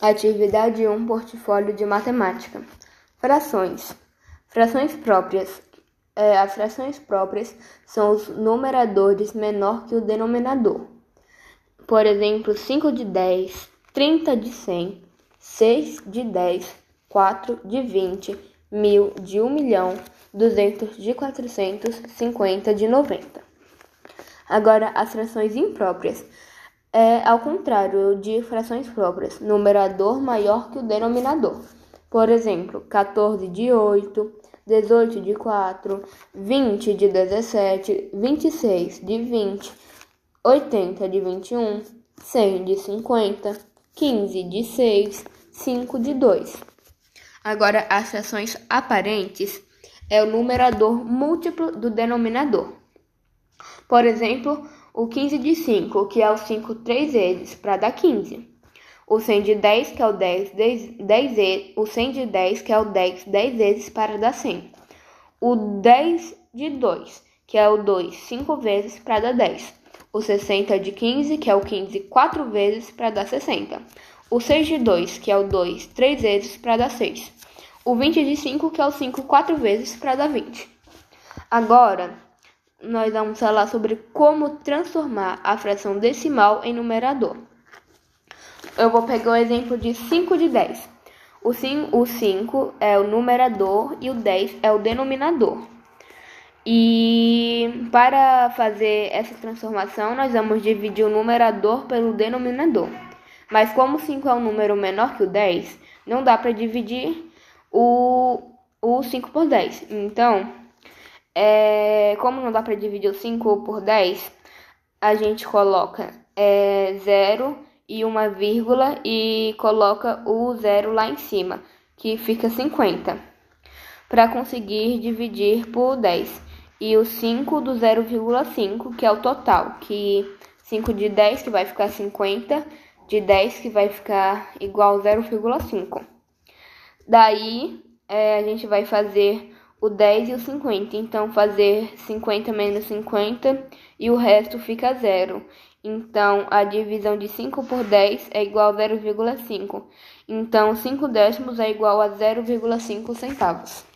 Atividade 1 Portfólio de Matemática. Frações. Frações próprias. É, as frações próprias são os numeradores menor que o denominador. Por exemplo, 5 de 10, 30 de 100, 6 de 10, 4 de 20, 1000 de 1 milhão, 200 de 400, 50 de 90. Agora, as frações impróprias é ao contrário de frações próprias, numerador maior que o denominador. Por exemplo, 14 de 8, 18 de 4, 20 de 17, 26 de 20, 80 de 21, 100 de 50, 15 de 6, 5 de 2. Agora, as frações aparentes é o numerador múltiplo do denominador. Por exemplo, o 15 de 5, que é o 5 três vezes, para dar 15. O 100 de 10, que é o 10, 10, 10 o 100 de 10, que é o 10, 10 vezes, para dar 100. O 10 de 2, que é o 2, 5 vezes, para dar 10. O 60 de 15, que é o 15, 4 vezes, para dar 60. O 6 de 2, que é o 2, 3 vezes, para dar 6. O 20 de 5, que é o 5, 4 vezes, para dar 20. Agora, nós vamos falar sobre como transformar a fração decimal em numerador. Eu vou pegar o exemplo de 5 de 10. O 5, o 5 é o numerador e o 10 é o denominador. E para fazer essa transformação, nós vamos dividir o numerador pelo denominador. Mas como o 5 é um número menor que o 10, não dá para dividir o, o 5 por 10. Então, é, como não dá para dividir o 5 por 10, a gente coloca é, 0 e uma vírgula e coloca o zero lá em cima, que fica 50, para conseguir dividir por 10. E o 5 do 0,5, que é o total, que 5 de 10 que vai ficar 50, de 10 que vai ficar igual 0,5. Daí é, a gente vai fazer o 10 e o 50. Então, fazer 50 menos 50 e o resto fica zero. Então, a divisão de 5 por 10 é igual a 0,5. Então, 5 décimos é igual a 0,5 centavos.